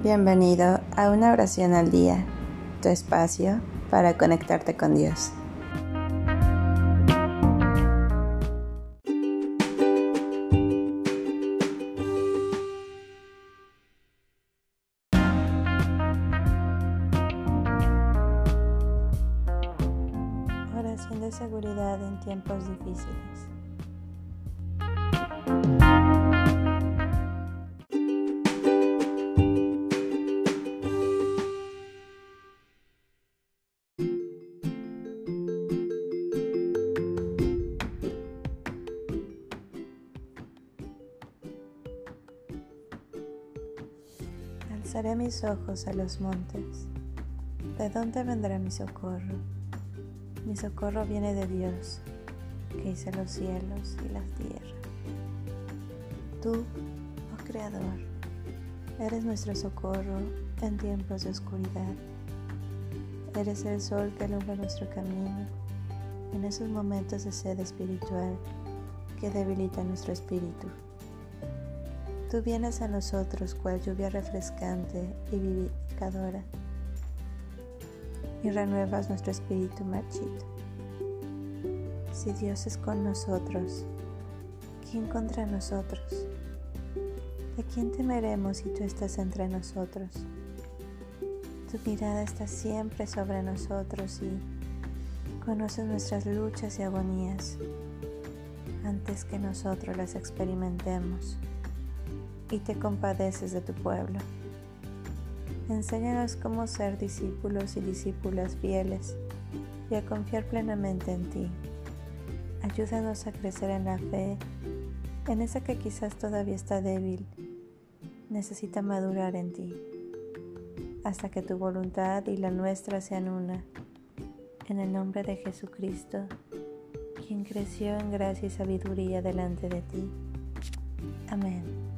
Bienvenido a una oración al día, tu espacio para conectarte con Dios. Oración de seguridad en tiempos difíciles. Alzaré mis ojos a los montes. ¿De dónde vendrá mi socorro? Mi socorro viene de Dios, que hizo los cielos y la tierra. Tú, oh Creador, eres nuestro socorro en tiempos de oscuridad. Eres el sol que alumbra nuestro camino en esos momentos de sed espiritual que debilita nuestro espíritu. Tú vienes a nosotros cual lluvia refrescante y vivificadora y renuevas nuestro espíritu marchito. Si Dios es con nosotros, ¿quién contra nosotros? ¿De quién temeremos si tú estás entre nosotros? Tu mirada está siempre sobre nosotros y conoces nuestras luchas y agonías antes que nosotros las experimentemos y te compadeces de tu pueblo. Enséñanos cómo ser discípulos y discípulas fieles y a confiar plenamente en ti. Ayúdanos a crecer en la fe, en esa que quizás todavía está débil, necesita madurar en ti, hasta que tu voluntad y la nuestra sean una. En el nombre de Jesucristo, quien creció en gracia y sabiduría delante de ti. Amén.